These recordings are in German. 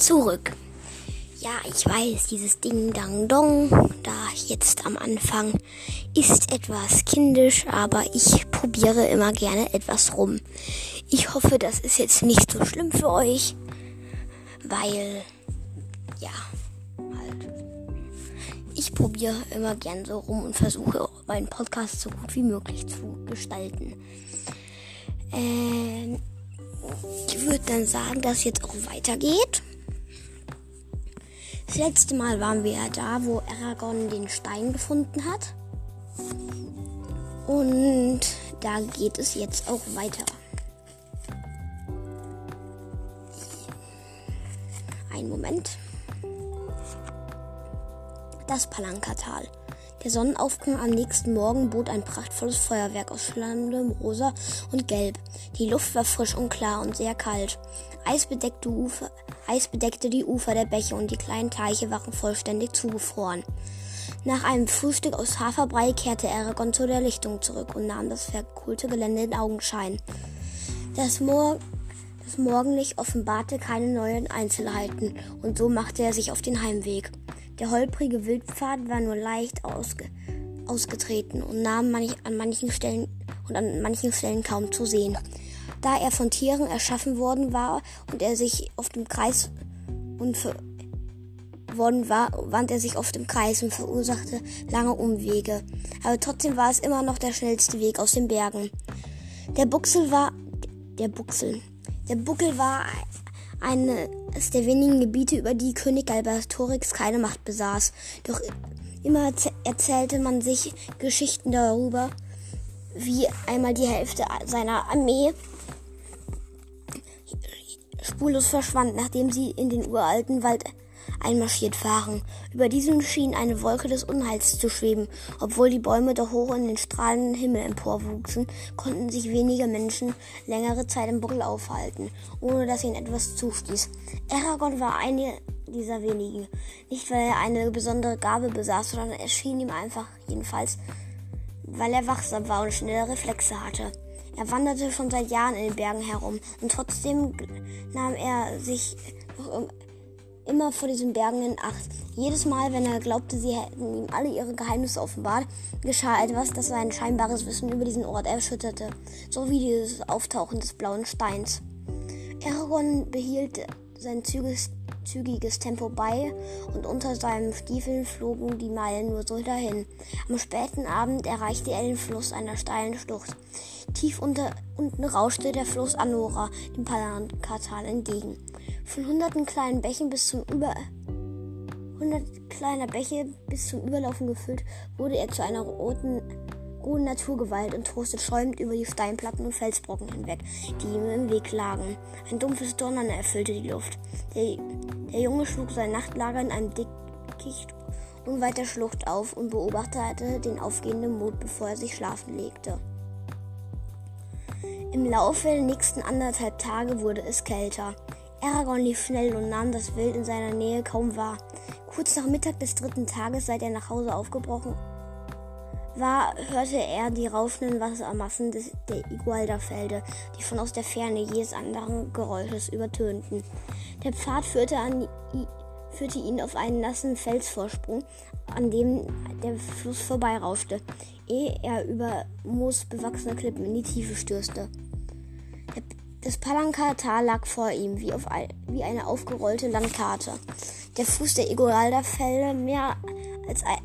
zurück. Ja, ich weiß, dieses Ding Dang Dong, da jetzt am Anfang, ist etwas kindisch, aber ich probiere immer gerne etwas rum. Ich hoffe, das ist jetzt nicht so schlimm für euch, weil, ja, halt. Ich probiere immer gern so rum und versuche meinen Podcast so gut wie möglich zu gestalten. Ähm, ich würde dann sagen, dass jetzt auch weitergeht. Das letzte Mal waren wir da, wo Aragorn den Stein gefunden hat. Und da geht es jetzt auch weiter. Ein Moment. Das Palankatal. Der Sonnenaufgang am nächsten Morgen bot ein prachtvolles Feuerwerk aus schlangendem Rosa und Gelb. Die Luft war frisch und klar und sehr kalt. Eisbedeckte, Ufer, Eis bedeckte die Ufer der Bäche und die kleinen Teiche waren vollständig zugefroren. Nach einem Frühstück aus Haferbrei kehrte Aragorn zu der Lichtung zurück und nahm das verkohlte Gelände in Augenschein. Das, Mor das Morgenlicht offenbarte keine neuen Einzelheiten und so machte er sich auf den Heimweg. Der holprige Wildpfad war nur leicht ausge ausgetreten und nahm manch, an manchen Stellen und an manchen Stellen kaum zu sehen. Da er von Tieren erschaffen worden war und er sich auf dem Kreis und worden war, wand er sich auf dem Kreis und verursachte lange Umwege. Aber trotzdem war es immer noch der schnellste Weg aus den Bergen. Der Buchsel war der Buchsel. Der Buckel war eines der wenigen Gebiete, über die König Galbatorix keine Macht besaß. Doch immer erzählte man sich Geschichten darüber, wie einmal die Hälfte seiner Armee spurlos verschwand, nachdem sie in den uralten Wald einmarschiert waren. Über diesem schien eine Wolke des Unheils zu schweben. Obwohl die Bäume doch hoch in den strahlenden Himmel emporwuchsen, konnten sich wenige Menschen längere Zeit im Buckel aufhalten, ohne dass ihnen etwas zustieß. Aragorn war eine dieser wenigen. Nicht, weil er eine besondere Gabe besaß, sondern es schien ihm einfach, jedenfalls, weil er wachsam war und schnelle Reflexe hatte. Er wanderte schon seit Jahren in den Bergen herum und trotzdem nahm er sich immer vor diesen Bergen in Acht. Jedes Mal, wenn er glaubte, sie hätten ihm alle ihre Geheimnisse offenbart, geschah etwas, das sein scheinbares Wissen über diesen Ort erschütterte, so wie dieses Auftauchen des blauen Steins. Aragorn behielt sein zügiges, zügiges Tempo bei und unter seinen Stiefeln flogen die Meilen nur so dahin. Am späten Abend erreichte er den Fluss einer steilen Schlucht. Tief unter, unten rauschte der Fluss Anora dem Palankatal entgegen. Von hunderten kleinen Bächen bis zum Über hundert kleiner Bäche bis zum Überlaufen gefüllt, wurde er zu einer roten, rohen Naturgewalt und trostet schäumend über die Steinplatten und Felsbrocken hinweg, die ihm im Weg lagen. Ein dumpfes Donnern erfüllte die Luft. Der, der Junge schlug sein Nachtlager in einem Dickicht unweiter Schlucht auf und beobachtete den aufgehenden Mond, bevor er sich schlafen legte. Im Laufe der nächsten anderthalb Tage wurde es kälter. Aragorn lief schnell und nahm das Wild in seiner Nähe kaum wahr. Kurz nach Mittag des dritten Tages, seit er nach Hause aufgebrochen war, hörte er die rauschenden Wassermassen des, der Igualda-Felde, die von aus der Ferne jedes anderen Geräusches übertönten. Der Pfad führte, an, führte ihn auf einen nassen Felsvorsprung, an dem der Fluss vorbeirauschte, ehe er über moosbewachsene Klippen in die Tiefe stürzte. Das Palankatal lag vor ihm, wie, auf wie eine aufgerollte Landkarte. Der Fuß der Igualda-Fälle, mehr als, ein,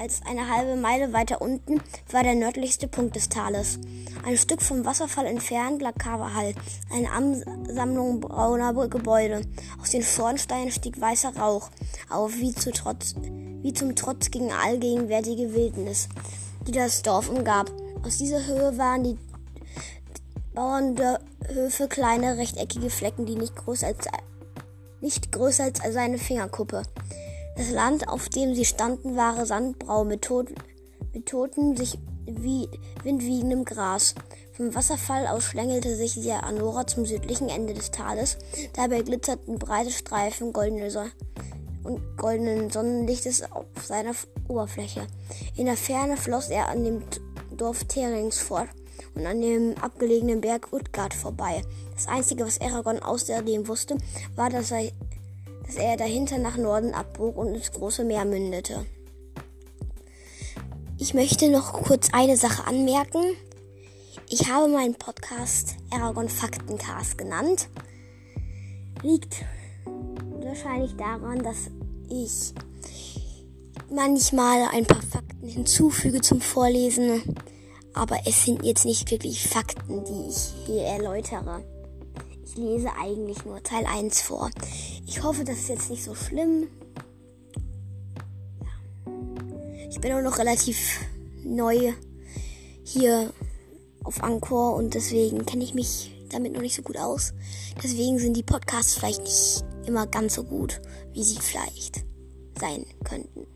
als eine halbe Meile weiter unten, war der nördlichste Punkt des Tales. Ein Stück vom Wasserfall entfernt lag Kavahal, eine Ansammlung brauner Gebäude. Aus den Schornsteinen stieg weißer Rauch auf, wie, zu Trotz, wie zum Trotz gegen allgegenwärtige Wildnis, die das Dorf umgab. Aus dieser Höhe waren die Bauernhöfe kleine rechteckige Flecken, die nicht größer als, nicht größer als seine Fingerkuppe. Das Land, auf dem sie standen, war sandbrau mit, tot, mit totem, sich wie windwiegendem Gras. Vom Wasserfall aus schlängelte sich der Anora zum südlichen Ende des Tales. Dabei glitzerten breite Streifen goldene Son und goldenen Sonnenlichtes auf seiner Oberfläche. In der Ferne floss er an dem Dorf Terings fort und an dem abgelegenen Berg Utgard vorbei. Das Einzige, was Aragorn außerdem wusste, war, dass er dass er dahinter nach Norden abbog und ins große Meer mündete. Ich möchte noch kurz eine Sache anmerken. Ich habe meinen Podcast Aragon Faktencast genannt. Liegt wahrscheinlich daran, dass ich manchmal ein paar Fakten hinzufüge zum Vorlesen, aber es sind jetzt nicht wirklich Fakten, die ich hier erläutere. Ich lese eigentlich nur Teil 1 vor. Ich hoffe, das ist jetzt nicht so schlimm. Ich bin auch noch relativ neu hier auf Anchor und deswegen kenne ich mich damit noch nicht so gut aus. Deswegen sind die Podcasts vielleicht nicht immer ganz so gut, wie sie vielleicht sein könnten.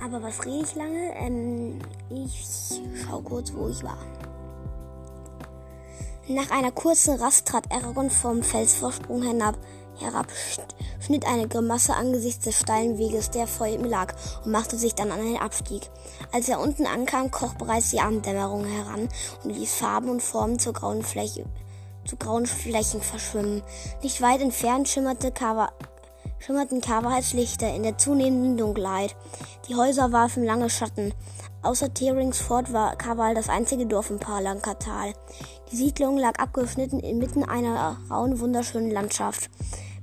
Aber was rede ich lange? Ähm, ich schau kurz, wo ich war. Nach einer kurzen Rast trat Aragorn vom Felsvorsprung hinab, herab, schnitt eine Grimasse angesichts des steilen Weges, der vor ihm lag, und machte sich dann an den Abstieg. Als er unten ankam, kroch bereits die Abenddämmerung heran und ließ Farben und Formen zur grauen Fläche, zu grauen Flächen verschwimmen. Nicht weit entfernt schimmerte Kava, schimmerten Kavahals Lichter in der zunehmenden Dunkelheit. Die Häuser warfen lange Schatten. Außer Theringsford war Kaval das einzige Dorf im Palankatal. Die Siedlung lag abgeschnitten inmitten einer rauen, wunderschönen Landschaft.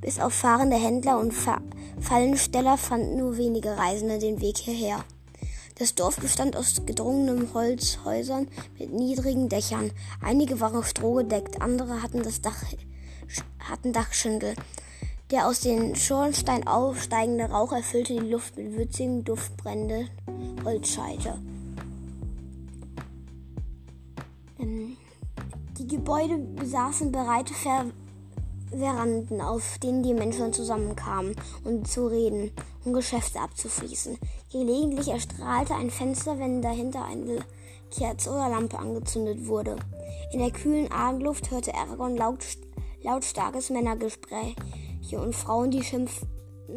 Bis auf fahrende Händler und Fa Fallensteller fanden nur wenige Reisende den Weg hierher. Das Dorf bestand aus gedrungenem Holzhäusern mit niedrigen Dächern. Einige waren strohgedeckt, andere hatten das Dach, hatten Dachschindel. Der aus den Schornstein aufsteigende Rauch erfüllte die Luft mit würzigen Duftbrände Holzscheite. Gebäude besaßen breite Ver Veranden, auf denen die Menschen zusammenkamen, um zu reden und Geschäfte abzuschließen. Gelegentlich erstrahlte ein Fenster, wenn dahinter eine Kerze oder Lampe angezündet wurde. In der kühlen Abendluft hörte Aragorn laut, lautstarkes Männergespräch und Frauen, die schimpften,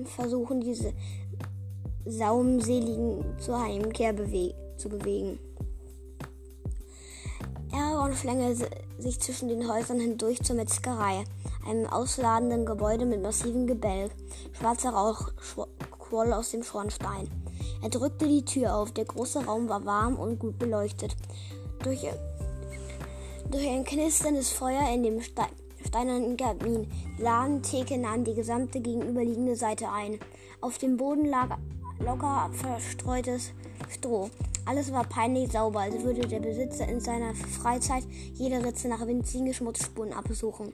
versuchen, diese Saumseligen zur Heimkehr bewe zu bewegen. Aragorn schlängelte sich zwischen den Häusern hindurch zur Metzgerei, einem ausladenden Gebäude mit massivem Gebälk. Schwarzer Rauch quoll aus dem Schornstein. Er drückte die Tür auf. Der große Raum war warm und gut beleuchtet. Durch, durch ein knisterndes Feuer in dem Stein steinernen Kamin. Die Ladentheke nahm die gesamte gegenüberliegende Seite ein. Auf dem Boden lag locker verstreutes Stroh. Alles war peinlich sauber, als würde der Besitzer in seiner Freizeit jede Ritze nach winzigen Schmutzspuren absuchen.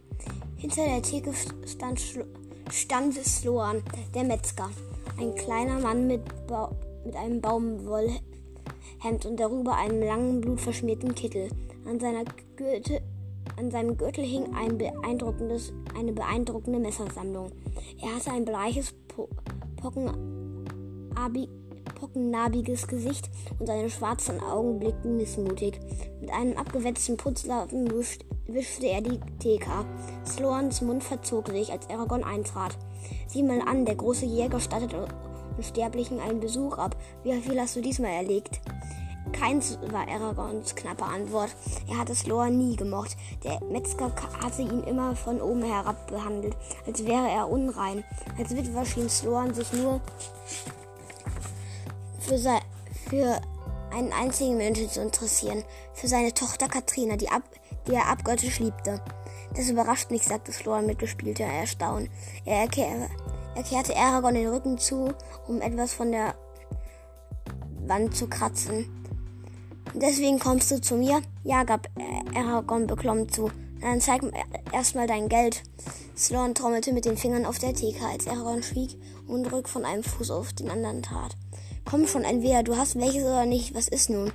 Hinter der Theke stand, stand Sloan, der Metzger. Ein kleiner Mann mit, ba mit einem Baumwollhemd und darüber einem langen, blutverschmierten Kittel. An seiner Gürtel an seinem Gürtel hing ein beeindruckendes, eine beeindruckende Messersammlung. Er hatte ein bleiches, po pockenabi pockennarbiges Gesicht und seine schwarzen Augen blickten missmutig. Mit einem abgewetzten Putzlappen wischte er die Theke ab. Sloans Mund verzog sich, als Aragorn eintrat. Sieh mal an, der große Jäger stattet Unsterblichen einen Besuch ab. Wie viel hast du diesmal erlegt? Keins war Aragorns knappe Antwort. Er hatte Sloan nie gemocht. Der Metzger hatte ihn immer von oben herab behandelt, als wäre er unrein. Als Witwer schien Sloan sich nur für, für einen einzigen Menschen zu interessieren, für seine Tochter Katrina, die, ab, die er abgöttisch liebte. Das überrascht mich, sagte Sloan mit gespielter Erstaunen. Er, erkehr, er kehrte Aragorn den Rücken zu, um etwas von der Wand zu kratzen. Deswegen kommst du zu mir? Ja, gab Aragorn beklommen zu. Dann zeig erstmal dein Geld. Sloan trommelte mit den Fingern auf der Theke, als Aragorn schwieg und rück von einem Fuß auf den anderen tat. Komm schon, entweder du hast welches oder nicht. Was ist nun?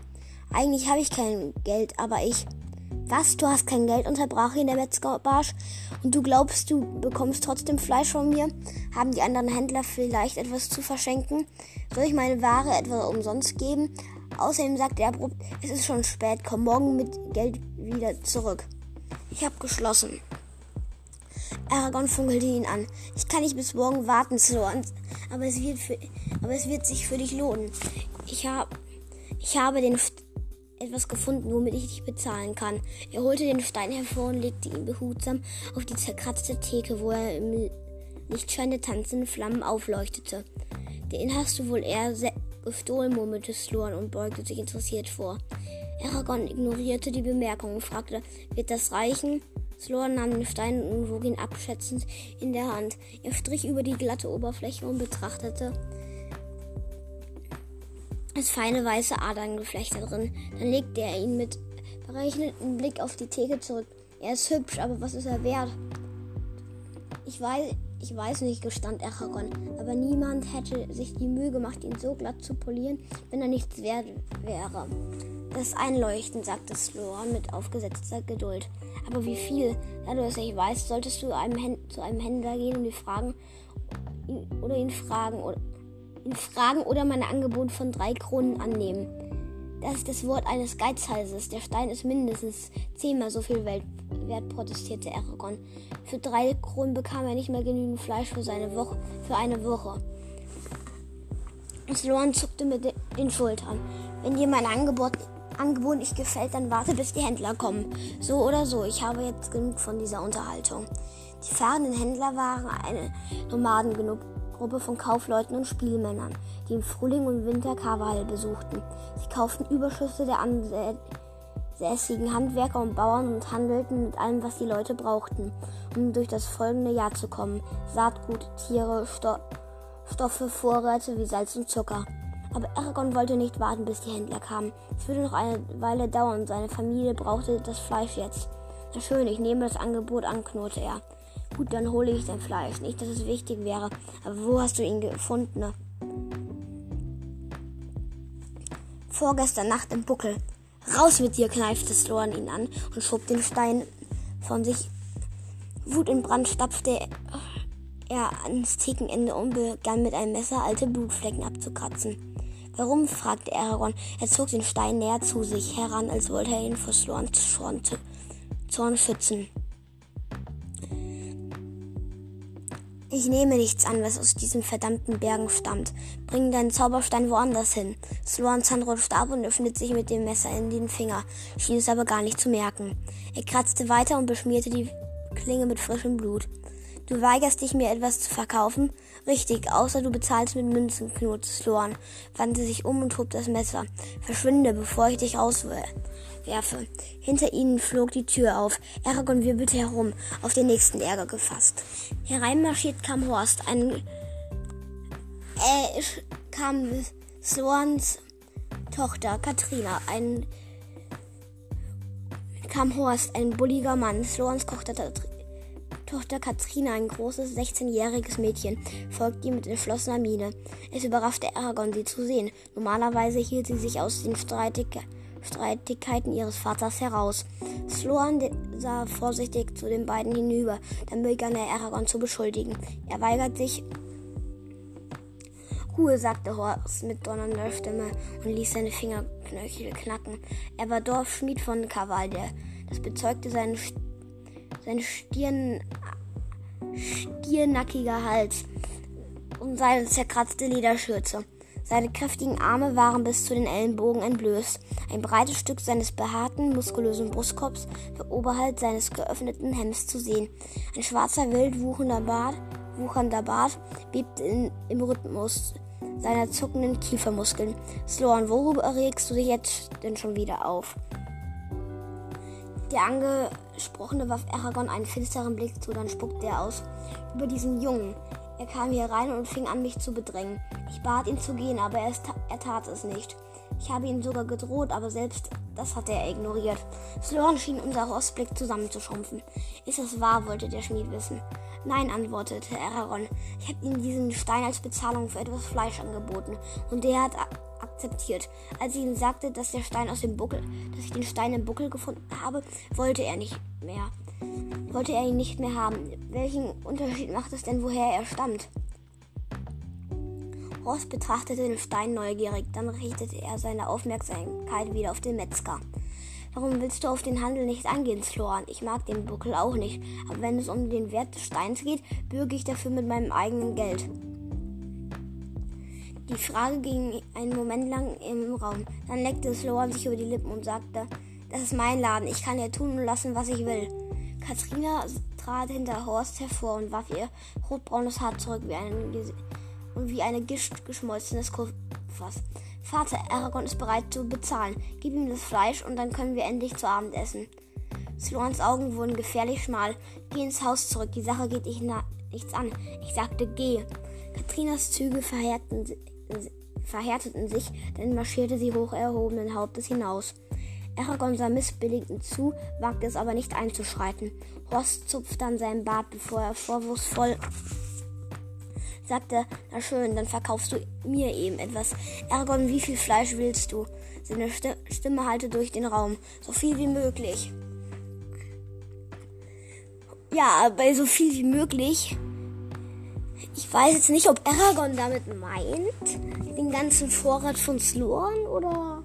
Eigentlich habe ich kein Geld, aber ich. Was? Du hast kein Geld? unterbrach ihn der Metzgerbarsch. Und du glaubst, du bekommst trotzdem Fleisch von mir? Haben die anderen Händler vielleicht etwas zu verschenken? Soll ich meine Ware etwa umsonst geben? Außerdem sagte er abrupt, es ist schon spät, komm morgen mit Geld wieder zurück. Ich habe geschlossen. Aragorn funkelte ihn an. Ich kann nicht bis morgen warten, Sloan, aber es wird, für, aber es wird sich für dich lohnen. Ich, hab, ich habe den etwas gefunden, womit ich dich bezahlen kann. Er holte den Stein hervor und legte ihn behutsam auf die zerkratzte Theke, wo er im Lichtschein der tanzenden Flammen aufleuchtete. Den hast du wohl eher gestohlen, murmelte Sloan und beugte sich interessiert vor. Aragorn ignorierte die Bemerkung und fragte, wird das reichen? Sloan nahm den Stein und wog ihn abschätzend in der Hand. Er strich über die glatte Oberfläche und betrachtete das feine weiße Aderngeflecht darin. Dann legte er ihn mit berechnendem Blick auf die Theke zurück. Er ist hübsch, aber was ist er wert? Ich weiß, ich weiß nicht, gestand Aragorn, aber niemand hätte sich die Mühe gemacht, ihn so glatt zu polieren, wenn er nichts wert wäre. Das Einleuchten, sagte Sloan mit aufgesetzter Geduld. Aber wie viel? Da du es nicht weißt, solltest du einem zu einem Händler gehen und ihn fragen, oder ihn fragen, oder ihn fragen oder mein Angebot von drei Kronen annehmen. Das ist das Wort eines Geizhalses. Der Stein ist mindestens zehnmal so viel wert, protestierte Aragorn. Für drei Kronen bekam er nicht mehr genügend Fleisch für, seine Woche, für eine Woche. Sloan zuckte mit den Schultern. Wenn dir mein Angebot, Angebot nicht gefällt, dann warte, bis die Händler kommen. So oder so, ich habe jetzt genug von dieser Unterhaltung. Die fahrenden Händler waren eine Nomaden genug Gruppe von Kaufleuten und Spielmännern, die im Frühling und Winter Carval besuchten. Sie kauften Überschüsse der ansässigen Handwerker und Bauern und handelten mit allem, was die Leute brauchten, um durch das folgende Jahr zu kommen. Saatgut, Tiere, Sto Stoffe, Vorräte wie Salz und Zucker. Aber Aragorn wollte nicht warten, bis die Händler kamen. Es würde noch eine Weile dauern. Seine Familie brauchte das Fleisch jetzt. Na schön, ich nehme das Angebot an, knurrte er. Gut, dann hole ich dein Fleisch. Nicht, dass es wichtig wäre. Aber wo hast du ihn gefunden? Vorgestern Nacht im Buckel. Raus mit dir, kneifte Sloan ihn an und schob den Stein von sich. Wut und Brand stapfte er ans Thekenende und begann mit einem Messer alte Blutflecken abzukratzen. Warum? fragte Aragorn. Er zog den Stein näher zu sich heran, als wollte er ihn vor Sloans Zorn schützen. Ich nehme nichts an, was aus diesen verdammten Bergen stammt. Bring deinen Zauberstein woanders hin. Sloan Sandro starb und öffnet sich mit dem Messer in den Finger, schien es aber gar nicht zu merken. Er kratzte weiter und beschmierte die Klinge mit frischem Blut. Du weigerst dich, mir etwas zu verkaufen? Richtig, außer du bezahlst mit Münzen, knurrte Sloan, wandte sich um und hob das Messer. Verschwinde, bevor ich dich rauswerfe werfe. Hinter ihnen flog die Tür auf. Aragorn wirbelte herum, auf den nächsten Ärger gefasst. Hereinmarschiert kam Horst, ein äh, kam Swans Tochter Katrina, ein kam Horst, ein bulliger Mann. Slorans Tochter, Tochter Katrina, ein großes 16-jähriges Mädchen, folgte ihm mit entschlossener Miene. Es überraschte Aragorn, sie zu sehen. Normalerweise hielt sie sich aus den Streitigkeiten Streitigkeiten ihres Vaters heraus. Sloan sah vorsichtig zu den beiden hinüber, dann begann er Aragorn zu beschuldigen. Er weigert sich. Ruhe, sagte Horst mit donnernder Stimme und ließ seine Fingerknöchel knacken. Er war Dorfschmied von Kavalde. Das bezeugte seinen, sein Stirn, stiernackiger Hals und seine zerkratzte Lederschürze. Seine kräftigen Arme waren bis zu den Ellenbogen entblößt. Ein breites Stück seines behaarten, muskulösen Brustkorbs war oberhalb seines geöffneten Hemds zu sehen. Ein schwarzer, wild wuchernder Bart, wuchernder Bart bebte in, im Rhythmus seiner zuckenden Kiefermuskeln. Sloan, worüber erregst du dich jetzt denn schon wieder auf? Der Angesprochene warf Aragorn einen finsteren Blick zu, dann spuckte er aus. Über diesen Jungen, er kam hier rein und fing an, mich zu bedrängen. Ich bat ihn zu gehen, aber er, er tat es nicht. Ich habe ihm sogar gedroht, aber selbst das hatte er ignoriert. Sloan schien unser Rostblick zusammenzuschrumpfen. Ist es wahr, wollte der Schmied wissen. Nein, antwortete Aragorn. Ich habe ihm diesen Stein als Bezahlung für etwas Fleisch angeboten und der hat akzeptiert. Als ich ihm sagte, dass der Stein aus dem Buckel, dass ich den Stein im Buckel gefunden habe, wollte er nicht mehr wollte er ihn nicht mehr haben. Welchen Unterschied macht es denn, woher er stammt? Ross betrachtete den Stein neugierig, dann richtete er seine Aufmerksamkeit wieder auf den Metzger. Warum willst du auf den Handel nicht angehen, Sloan? Ich mag den Buckel auch nicht, aber wenn es um den Wert des Steins geht, bürge ich dafür mit meinem eigenen Geld. Die Frage ging einen Moment lang im Raum. Dann leckte Sloan sich über die Lippen und sagte, das ist mein Laden, ich kann ja tun und lassen, was ich will. Katrina trat hinter Horst hervor und warf ihr rotbraunes Haar zurück wie ein, und wie eine Gischt geschmolzenes Kupfers. Vater, Aragorn ist bereit zu bezahlen. Gib ihm das Fleisch und dann können wir endlich zu Abend essen. Slorans Augen wurden gefährlich schmal. Geh ins Haus zurück, die Sache geht dich nichts an. Ich sagte, geh. Katrinas Züge verhärteten, verhärteten sich, dann marschierte sie hoch erhobenen Hauptes hinaus. Aragorn sah missbilligend zu, wagte es aber nicht einzuschreiten. Horst zupfte an seinem Bart, bevor er vorwurfsvoll sagte, na schön, dann verkaufst du mir eben etwas. Aragorn, wie viel Fleisch willst du? Seine Stimme hallte durch den Raum. So viel wie möglich. Ja, bei so viel wie möglich. Ich weiß jetzt nicht, ob Aragorn damit meint, den ganzen Vorrat von Sloan oder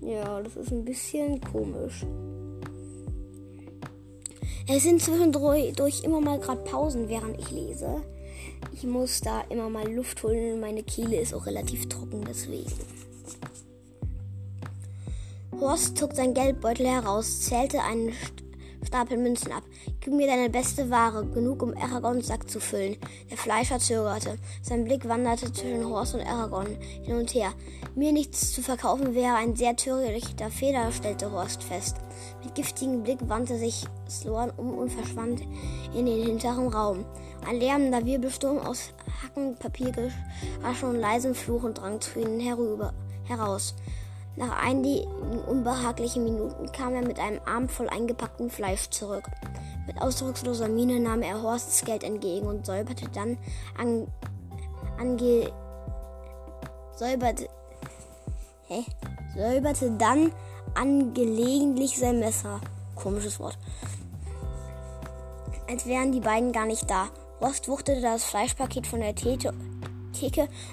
ja, das ist ein bisschen komisch. Es sind zwischendurch immer mal gerade Pausen, während ich lese. Ich muss da immer mal Luft holen. Meine Kehle ist auch relativ trocken, deswegen. Horst zog sein Geldbeutel heraus, zählte einen Stapel Münzen ab. Gib mir deine beste Ware, genug um Aragons Sack zu füllen. Der Fleischer zögerte. Sein Blick wanderte zwischen Horst und Aragorn hin und her. Mir nichts zu verkaufen wäre ein sehr törichter Fehler, stellte Horst fest. Mit giftigem Blick wandte sich Sloan um und verschwand in den hinteren Raum. Ein lärmender Wirbelsturm aus Hacken, Papiergeschraschel und leisem Fluchen drang zu ihnen herüber, heraus. Nach einigen unbehaglichen Minuten kam er mit einem Arm voll eingepacktem Fleisch zurück. Mit ausdrucksloser Miene nahm er Horsts Geld entgegen und säuberte dann an, ange, säuberte, hä? säuberte dann angelegentlich sein Messer. Komisches Wort. Als wären die beiden gar nicht da. Rost wuchtete das Fleischpaket von der Theke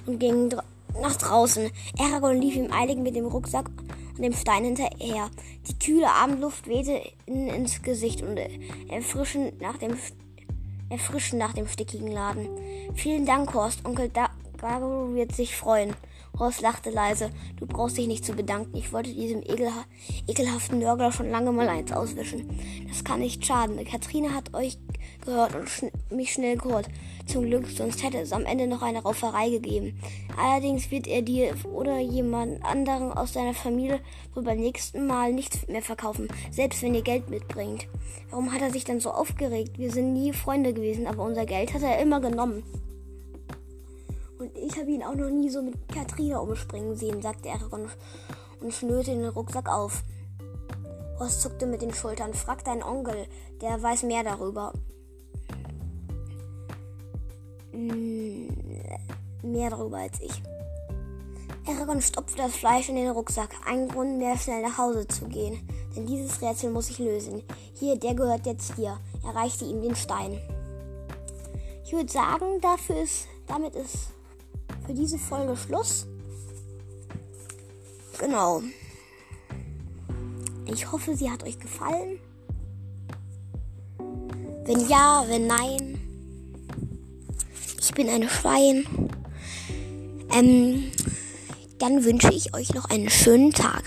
und ging nach draußen. Aragorn lief ihm eilig mit dem Rucksack und dem Stein hinterher. Die kühle Abendluft wehte ihnen ins Gesicht und erfrischend nach dem, erfrischend nach dem stickigen Laden. Vielen Dank, Horst. Onkel Gago wird sich freuen. Horst lachte leise. Du brauchst dich nicht zu bedanken. Ich wollte diesem ekelha ekelhaften Nörgler schon lange mal eins auswischen. Das kann nicht schaden. Katrine hat euch gehört und schn mich schnell geholt. Zum Glück, sonst hätte es am Ende noch eine Rauferei gegeben. Allerdings wird er dir oder jemand anderen aus deiner Familie wohl beim nächsten Mal nichts mehr verkaufen, selbst wenn ihr Geld mitbringt. Warum hat er sich dann so aufgeregt? Wir sind nie Freunde gewesen, aber unser Geld hat er immer genommen. Und ich habe ihn auch noch nie so mit Katrina umspringen sehen, sagte Aragorn und schnürte den Rucksack auf. Ross zuckte mit den Schultern. Frag deinen Onkel, der weiß mehr darüber. Hm, mehr darüber als ich. Aragorn stopfte das Fleisch in den Rucksack. Ein Grund mehr, schnell nach Hause zu gehen. Denn dieses Rätsel muss ich lösen. Hier, der gehört jetzt dir. Er reichte ihm den Stein. Ich würde sagen, dafür ist, damit ist für diese Folge Schluss. Genau. Ich hoffe, sie hat euch gefallen. Wenn ja, wenn nein, ich bin ein Schwein. Ähm, dann wünsche ich euch noch einen schönen Tag.